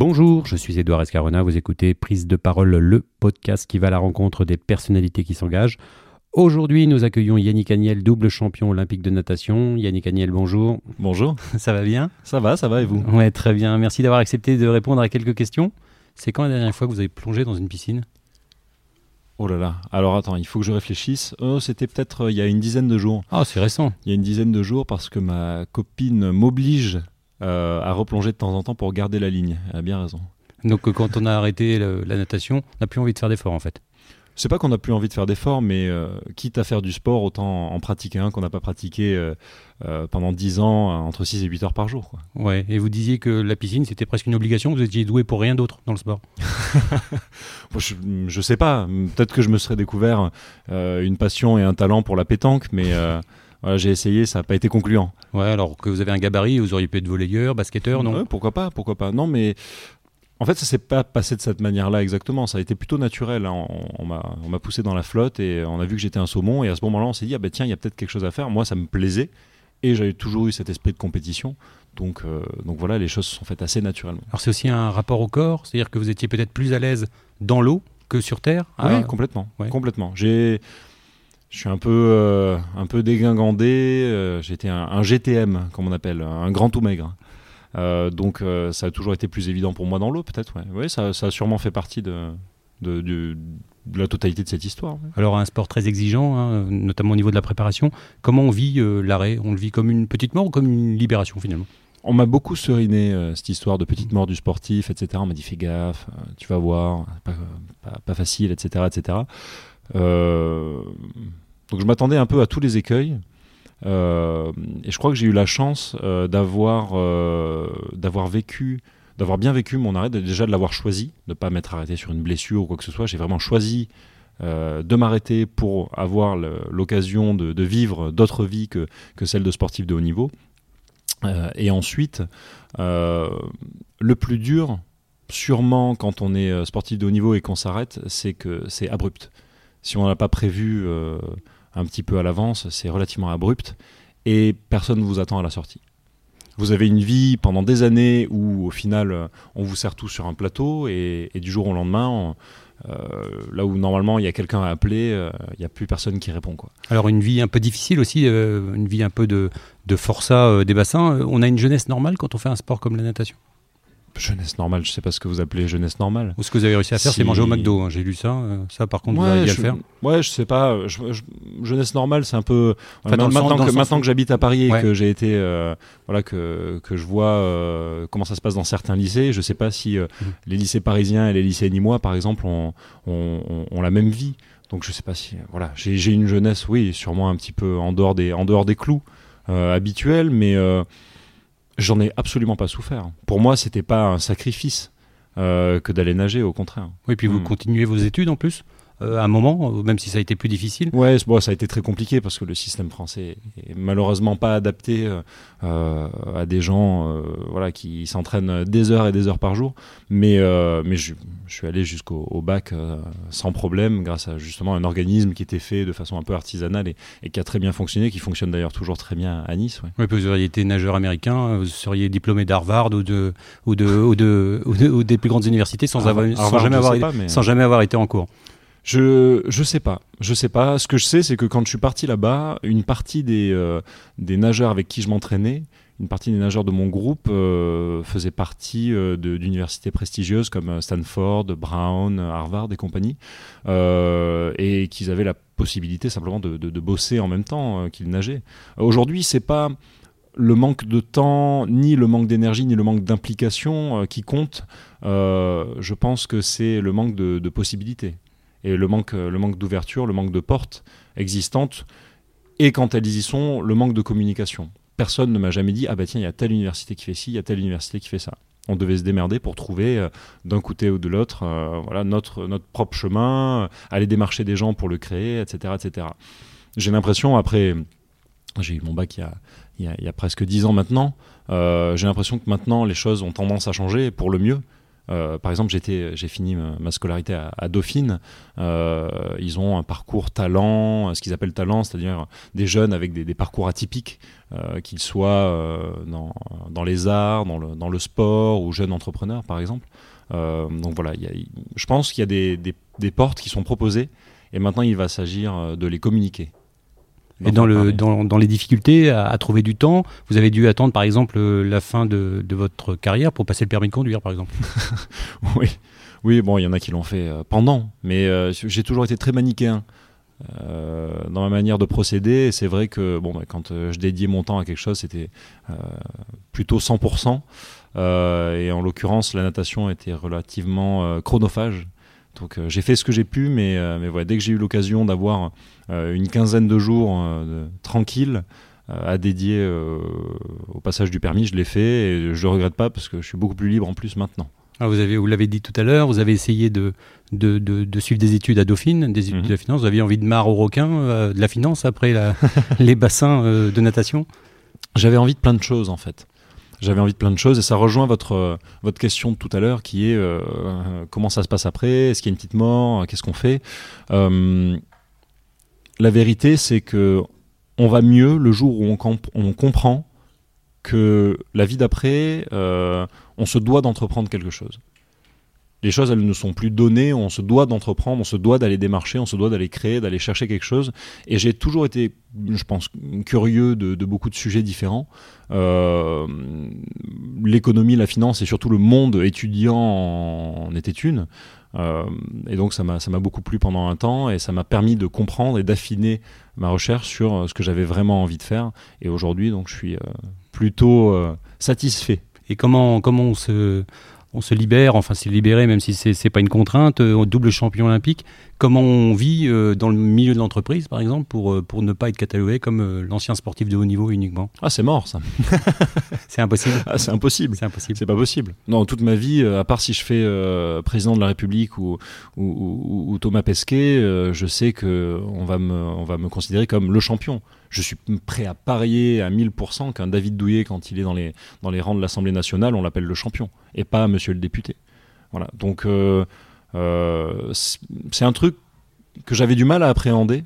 Bonjour, je suis Édouard Escarona, vous écoutez Prise de parole, le podcast qui va à la rencontre des personnalités qui s'engagent. Aujourd'hui, nous accueillons Yannick Agnel, double champion olympique de natation. Yannick Agnel, bonjour. Bonjour. Ça va bien? Ça va, ça va et vous? Ouais, très bien. Merci d'avoir accepté de répondre à quelques questions. C'est quand la dernière fois que vous avez plongé dans une piscine? Oh là là. Alors attends, il faut que je réfléchisse. Oh, c'était peut-être euh, il y a une dizaine de jours. Ah, c'est récent. Il y a une dizaine de jours parce que ma copine m'oblige euh, à replonger de temps en temps pour garder la ligne. Elle a bien raison. Donc euh, quand on a arrêté le- la natation, on n'a plus envie de faire d'efforts en fait. C'est pas qu'on n'a plus envie de faire d'efforts, mais euh, quitte à faire du sport, autant en pratiquer un qu'on n'a pas pratiqué euh, euh, pendant 10 ans, euh, entre 6 et 8 heures par jour. quoi. Ouais, et vous disiez que la piscine c'était presque une obligation, vous étiez doué pour rien d'autre dans le sport. Bon, je, je sais pas, peut-être que je me serais découvert euh, une passion et un talent pour la pétanque, mais euh, voilà, j'ai essayé, ça n'a pas été concluant. Ouais, alors que vous avez un gabarit, vous auriez pu être volleyeur, basketteur, non? Ouais, Pourquoi pas, pourquoi pas. Non, mais en fait, ça s'est pas passé de cette manière-là exactement. Ça a été plutôt naturel. hein. On, on m'a, poussé dans la flotte et on a vu que j'étais un saumon. Et à ce moment-là, on s'est dit, ah bah tiens, il y a peut-être quelque chose à faire. Moi, ça me plaisait et j'avais toujours eu cet esprit de compétition. Donc, euh, donc voilà, les choses se sont faites assez naturellement. Alors c'est aussi un rapport au corps, c'est-à-dire que vous étiez peut-être plus à l'aise dans l'eau que sur terre? Oui, Ah, complètement, ouais. complètement. J'ai, je suis un peu, euh, un peu dégingandé. euh, J'étais un, un GTM, comme on appelle, un grand tout maigre. Euh, donc euh, ça a toujours été plus évident pour moi dans l'eau, peut-être. Ouais, Ouais, ça, ça a sûrement fait partie de, de, du- de la totalité de cette histoire. ouais. Alors un sport très exigeant, hein, notamment au niveau de la préparation. Comment on vit l'arrêt? On le vit comme une petite mort ou comme une libération finalement? On m'a beaucoup seriné euh, cette histoire de petite mort du sportif, etc. On m'a dit fais gaffe, euh, tu vas voir, pas, pas, pas facile, etc. etc. Euh, donc je m'attendais un peu à tous les écueils. Euh, et je crois que j'ai eu la chance euh, d'avoir d'avoir vécu, d'avoir bien vécu mon arrêt, déjà de l'avoir choisi, de ne pas m'être arrêté sur une blessure ou quoi que ce soit. J'ai vraiment choisi de m'arrêter pour avoir l'occasion de, vivre d'autres vies que, que celle de sportif de haut niveau. Et ensuite, le plus dur, sûrement quand on est sportif de haut niveau et qu'on s'arrête, c'est que c'est abrupt. Si on n'a pas prévu euh, un petit peu à l'avance, c'est relativement abrupt et personne ne vous attend à la sortie. Vous avez une vie pendant des années où au final euh, on vous sert tout sur un plateau et, du jour au lendemain, euh, là où normalement il y a quelqu'un à appeler, il n'y a plus personne qui répond. Quoi. Alors une vie un peu difficile aussi, une vie un peu de, de forçat des bassins. On a une jeunesse normale quand on fait un sport comme la natation? Jeunesse normale, je sais pas ce que vous appelez jeunesse normale. Ou ce que vous avez réussi à faire, c'est manger au McDo. hein. J'ai lu ça. euh, ça par contre, vous Ouais, arrivez à je, le faire ouais, je sais pas. Je, je- jeunesse normale, c'est un peu. Enfin, maintenant sens- que, sens maintenant que j'habite à Paris et que j'ai été, euh, voilà, que, que je vois euh, comment ça se passe dans certains lycées, je sais pas si Mhm. les lycées parisiens et les lycées nîmois, par exemple, ont, ont, ont- ont la même vie. Donc je sais pas si, voilà, j'ai une jeunesse, oui, sûrement un petit peu en dehors des, en dehors des clous habituels, mais j'en ai absolument pas souffert. Pour moi, c'était pas un sacrifice euh, que d'aller nager, au contraire. Oui, puis vous Hmm. continuez vos études en plus, euh, à un moment, euh, même si ça a été plus difficile. Ouais, bon, ça a été très compliqué parce que le système français est malheureusement pas adapté euh, à des gens euh, voilà, qui s'entraînent des heures et des heures par jour. Mais, mais je, je suis allé jusqu'au au bac sans problème grâce à justement un organisme qui était fait de façon un peu artisanale et, et qui a très bien fonctionné, qui fonctionne d'ailleurs toujours très bien à Nice. Oui, vous auriez été nageur américain, vous seriez diplômé d'Harvard ou, de, ou, de, ou, de, ou, de- ou des plus grandes universités sans, avoir, sans, Harvard, jamais avoir, sais pas, mais- sans jamais avoir été en cours. Je je sais pas, je sais pas. Ce que je sais, c'est que quand je suis parti là-bas, une partie des euh, des nageurs avec qui je m'entraînais, une partie des nageurs de mon groupe euh, faisait partie euh, d'universités prestigieuses comme euh, Stanford, Brown, Harvard et compagnie, et qu'ils avaient la possibilité simplement de, de- bosser en même temps qu'ils nageaient. Aujourd'hui, c'est pas le manque de temps, ni le manque d'énergie, ni le manque d'implication qui compte. Je pense que c'est le manque de possibilités et le manque, le manque d'ouverture, le manque de portes existantes, et quand elles y sont, le manque de communication. Personne ne m'a jamais dit ah bah tiens il y a telle université qui fait ci, il y a telle université qui fait ça. On devait se démerder pour trouver euh, d'un côté ou de l'autre euh, voilà notre notre propre chemin, euh, aller démarcher des gens pour le créer, etc. etc. J'ai l'impression après j'ai eu mon bac il y a, il y a, presque dix ans maintenant. j'ai l'impression que maintenant les choses ont tendance à changer pour le mieux. Par exemple, j'ai fini ma, scolarité à, Dauphine. ils ont un parcours talent, ce qu'ils appellent talent, c'est-à-dire des jeunes avec des, parcours atypiques, qu'ils soient dans, les arts, dans le, sport ou jeunes entrepreneurs, par exemple. donc voilà, je pense qu'il y a des, des portes qui sont proposées et maintenant il va s'agir de les communiquer. Et dans, le, dans, dans, les difficultés à, trouver du temps, vous avez dû attendre par exemple euh, la fin de, de votre carrière pour passer le permis de conduire par exemple Oui, oui bon, il y en a qui l'ont fait euh, pendant, mais euh, j'ai toujours été très manichéen. dans ma manière de procéder. C'est vrai que bon, bah, quand je dédiais mon temps à quelque chose, c'était plutôt 100%. et en l'occurrence, la natation était relativement chronophage. Donc j'ai fait ce que j'ai pu, mais, mais voilà, dès que j'ai eu l'occasion d'avoir euh, une quinzaine de jours euh, tranquilles euh, à dédier au passage du permis. Je l'ai fait et je ne le regrette pas parce que je suis beaucoup plus libre en plus maintenant. Ah, vous avez, vous l'avez dit tout à l'heure, vous avez essayé de, de, de, suivre des études à Dauphine, des études mhm. de la finance. Vous aviez envie de marre au requin, de la finance après la, les bassins de natation? J'avais envie de plein de choses en fait. J'avais envie de plein de choses. Et ça rejoint votre, votre question de tout à l'heure qui est comment ça se passe après? Est-ce qu'il y a une petite mort? Qu'est-ce qu'on fait? La vérité, c'est que on va mieux le jour où on, comprend que la vie d'après, euh, on se doit d'entreprendre quelque chose. Les choses, elles ne sont plus données, on se doit d'entreprendre, on se doit d'aller démarcher, on se doit d'aller créer, d'aller chercher quelque chose. Et j'ai toujours été, je pense, curieux de, beaucoup de sujets différents. Euh, l'économie, la finance et surtout le monde étudiant en était une. Euh, et donc ça m'a beaucoup plu pendant un temps et ça m'a permis de comprendre et d'affiner ma recherche sur euh, ce que j'avais vraiment envie de faire. Et aujourd'hui, donc je suis plutôt satisfait. Et comment, comment on se on se libère, enfin c'est libéré même si c'est pas une contrainte, euh, double champion olympique. Comment on vit euh, dans le milieu de l'entreprise par exemple pour, euh, pour ne pas être catalogué comme l'ancien sportif de haut niveau uniquement? Ah c'est mort ça. c'est impossible. Ah, c'est impossible. C'est impossible. C'est pas possible. Non, toute ma vie, à part si je fais président de la République ou, ou, ou Thomas Pesquet, je sais que on va me, on va me considérer comme le champion je suis prêt à parier à 1000% qu'un David Douillet, quand il est dans les, dans les rangs de l'Assemblée nationale, on l'appelle le champion, et pas monsieur le député. Voilà. Donc, euh, euh, c'est un truc que j'avais du mal à appréhender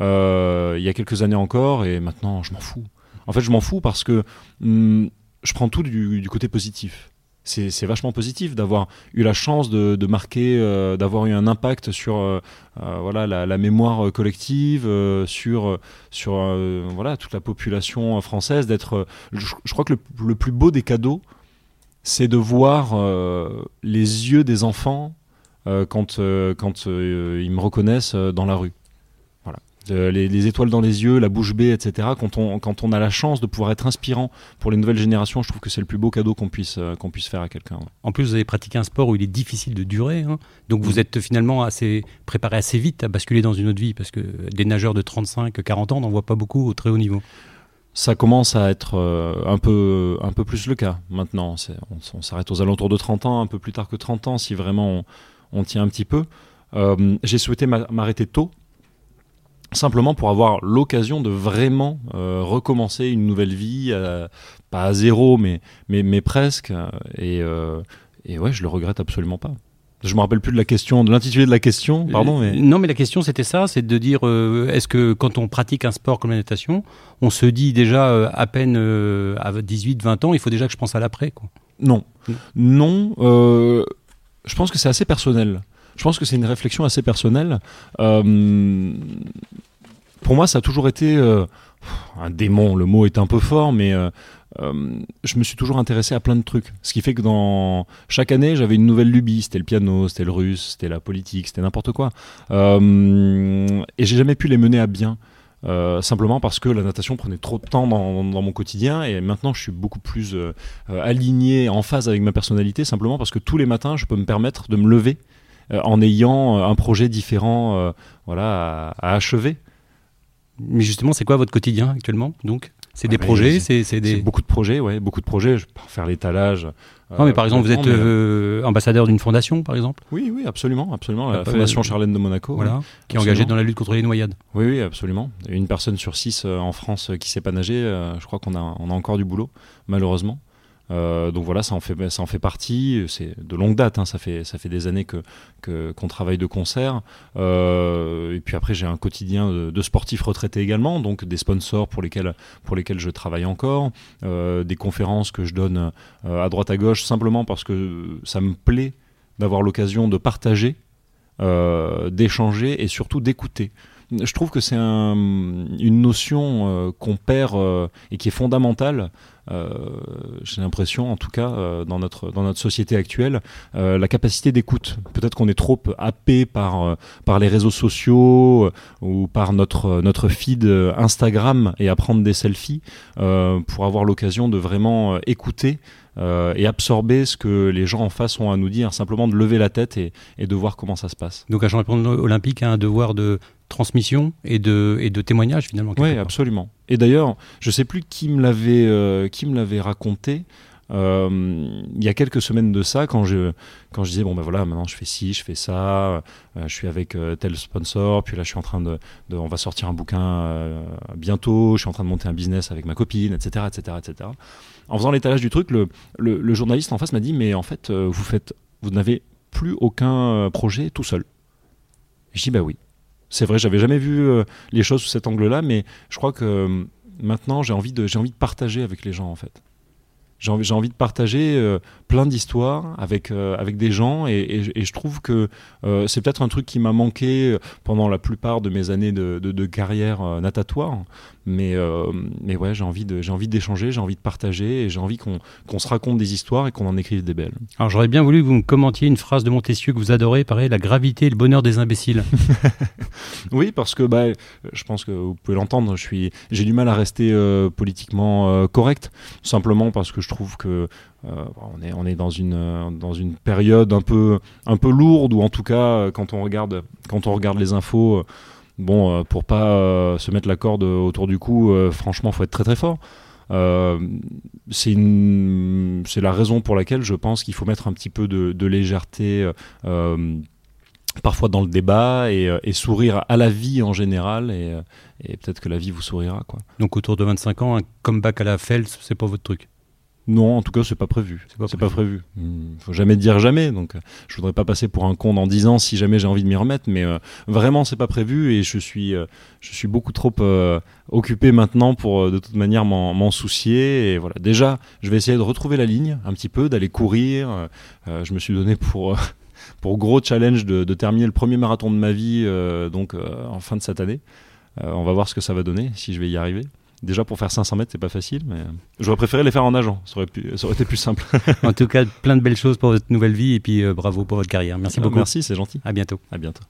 euh, il y a quelques années encore, et maintenant, je m'en fous. En fait, je m'en fous parce que hum, je prends tout du côté positif c'est vachement positif d'avoir eu la chance de, marquer, euh, d'avoir eu un impact sur euh, euh, voilà, la, mémoire collective, sur, sur voilà, toute la population française. D'être, je, crois que le, plus beau des cadeaux, c'est de voir les yeux des enfants quand, quand ils me reconnaissent dans la rue les, étoiles dans les yeux, la bouche bée, etc. Quand on, quand on a la chance de pouvoir être inspirant pour les nouvelles générations, je trouve que c'est le plus beau cadeau qu'on puisse, euh, qu'on puisse faire à quelqu'un. En plus, vous avez pratiqué un sport où il est difficile de durer, hein. donc vous mm. êtes finalement assez préparé assez vite à basculer dans une autre vie, parce que des nageurs de 35-40 ans n'en voient pas beaucoup au très haut niveau. Ça commence à être euh, un, peu, un peu plus le cas maintenant. On, s'arrête aux alentours de 30 ans, un peu plus tard que 30 ans, si vraiment on, tient un petit peu. Euh, j'ai souhaité m'arrêter tôt simplement pour avoir l'occasion de vraiment euh, recommencer une nouvelle vie, euh, pas à zéro, mais, mais, mais presque. Et, et ouais, je le regrette absolument pas. Je me rappelle plus de la question, de l'intitulé de la question, pardon. Mais... Non, mais la question c'était ça, c'est de dire est-ce que quand on pratique un sport comme la natation, on se dit déjà à peine à 18-20 ans, il faut déjà que je pense à l'après quoi? Non, non. Je pense que c'est assez personnel. Je pense que c'est une réflexion assez personnelle. Euh, pour moi, ça a toujours été euh, un démon. Le mot est un peu fort, mais euh, je me suis toujours intéressé à plein de trucs. Ce qui fait que dans chaque année, j'avais une nouvelle lubie. C'était le piano, c'était le russe, c'était la politique, c'était n'importe quoi. et j'ai jamais pu les mener à bien. Simplement parce que la natation prenait trop de temps dans, mon quotidien et maintenant je suis beaucoup plus aligné, en phase avec ma personnalité, simplement parce que tous les matins je peux me permettre de me lever euh, en ayant euh, un projet différent euh, voilà, à, achever. Mais justement, c'est quoi votre quotidien actuellement donc? C'est des projets, c'est des... beaucoup de projets, ouais, beaucoup de projets. Je peux faire l'étalage. non, mais par exemple, vous êtes ambassadeur d'une fondation, par exemple. Oui, oui, absolument, absolument. La fondation Charlène de Monaco. Voilà, qui est engagée dans la lutte contre les noyades. Oui, oui, absolument. Une personne sur six en France qui sait pas nager. je crois qu'on a, on a encore du boulot, malheureusement. Donc voilà, ça en fait, partie. C'est de longue date, hein, ça, fait, des années qu'on travaille de concert. et puis après, j'ai un quotidien de, sportifs retraités également, donc des sponsors pour lesquels, pour lesquels je travaille encore, des conférences que je donne à droite à gauche, simplement parce que ça me plaît d'avoir l'occasion de partager, d'échanger et surtout d'écouter je trouve que c'est une notion euh, qu'on perd euh, et qui est fondamentale. Euh, j'ai l'impression, en tout cas, dans, notre, dans notre société actuelle, la capacité d'écoute. Peut-être qu'on est trop happé par, par les réseaux sociaux ou par notre, notre feed Instagram et à prendre des selfies pour avoir l'occasion de vraiment écouter et absorber ce que les gens en face ont à nous dire, simplement de lever la tête et, de voir comment ça se passe. Donc un champion olympique a un devoir de transmission et de, et de témoignage finalement. Oui, absolument. Et d'ailleurs, je ne sais plus qui me l'avait euh, qui me l'avait raconté. Euh, il y a quelques semaines de ça, quand je, quand je disais, bon ben voilà, maintenant je fais ci, je fais ça, euh, je suis avec tel sponsor, puis là je suis en train de, on va sortir un bouquin bientôt, je suis en train de monter un business avec ma copine, etc. etc., etc. En faisant l'étalage du truc, le, le, le, journaliste en face m'a dit, mais en fait, vous faites, vous n'avez plus aucun projet tout seul. Je dis, bah oui. C'est vrai, j'avais jamais vu euh, les choses sous cet angle-là, mais je crois que euh, maintenant j'ai envie j'ai envie de partager avec les gens en fait. J'ai envie, envie de partager euh, plein d'histoires avec avec des gens et, je trouve que c'est peut-être un truc qui m'a manqué pendant la plupart de mes années de, de carrière natatoire. Mais, euh, mais ouais, j'ai envie, d'échanger, j'ai envie de partager et j'ai envie qu'on, qu'on se raconte des histoires et qu'on en écrive des belles. Alors j'aurais bien voulu que vous me commentiez une phrase de Montesquieu que vous adorez, pareil, la gravité et le bonheur des imbéciles. oui, parce que bah, je pense que vous pouvez l'entendre, j'ai du mal à rester euh, politiquement euh, correct, simplement parce que je trouve que est, on est dans une, une période un peu, lourde, ou en tout cas, quand on regarde, quand on regarde les infos, Bon, euh, pour pas euh, se mettre la corde autour du cou, euh, franchement, faut être très très fort. c'est la raison pour laquelle je pense qu'il faut mettre un petit peu de, légèreté parfois dans le débat et, sourire à la vie en général et, peut-être que la vie vous sourira. Donc autour de 25 ans, un comeback à la Phelps, c'est pas votre truc? Non, en tout cas, c'est pas prévu. C'est pas, prévu. Hmm, faut jamais dire jamais. Donc, je voudrais pas passer pour un con dans 10 ans si jamais j'ai envie de m'y remettre. Mais euh, vraiment, c'est pas prévu et je suis, euh, je suis beaucoup trop euh, occupé maintenant pour de toute manière m'en soucier. Et voilà. Déjà, je vais essayer de retrouver la ligne un petit peu, d'aller courir. je me suis donné pour pour gros challenge de, de, terminer le premier marathon de ma vie, donc en fin de cette année. on va voir ce que ça va donner, si je vais y arriver. Déjà pour faire 500 mètres, c'est pas facile, mais j'aurais préféré les faire en nageant. Ça aurait, pu, ça aurait été plus simple. en tout cas, plein de belles choses pour votre nouvelle vie et puis euh, bravo pour votre carrière. Merci beaucoup. Merci, c'est gentil. À bientôt. À bientôt.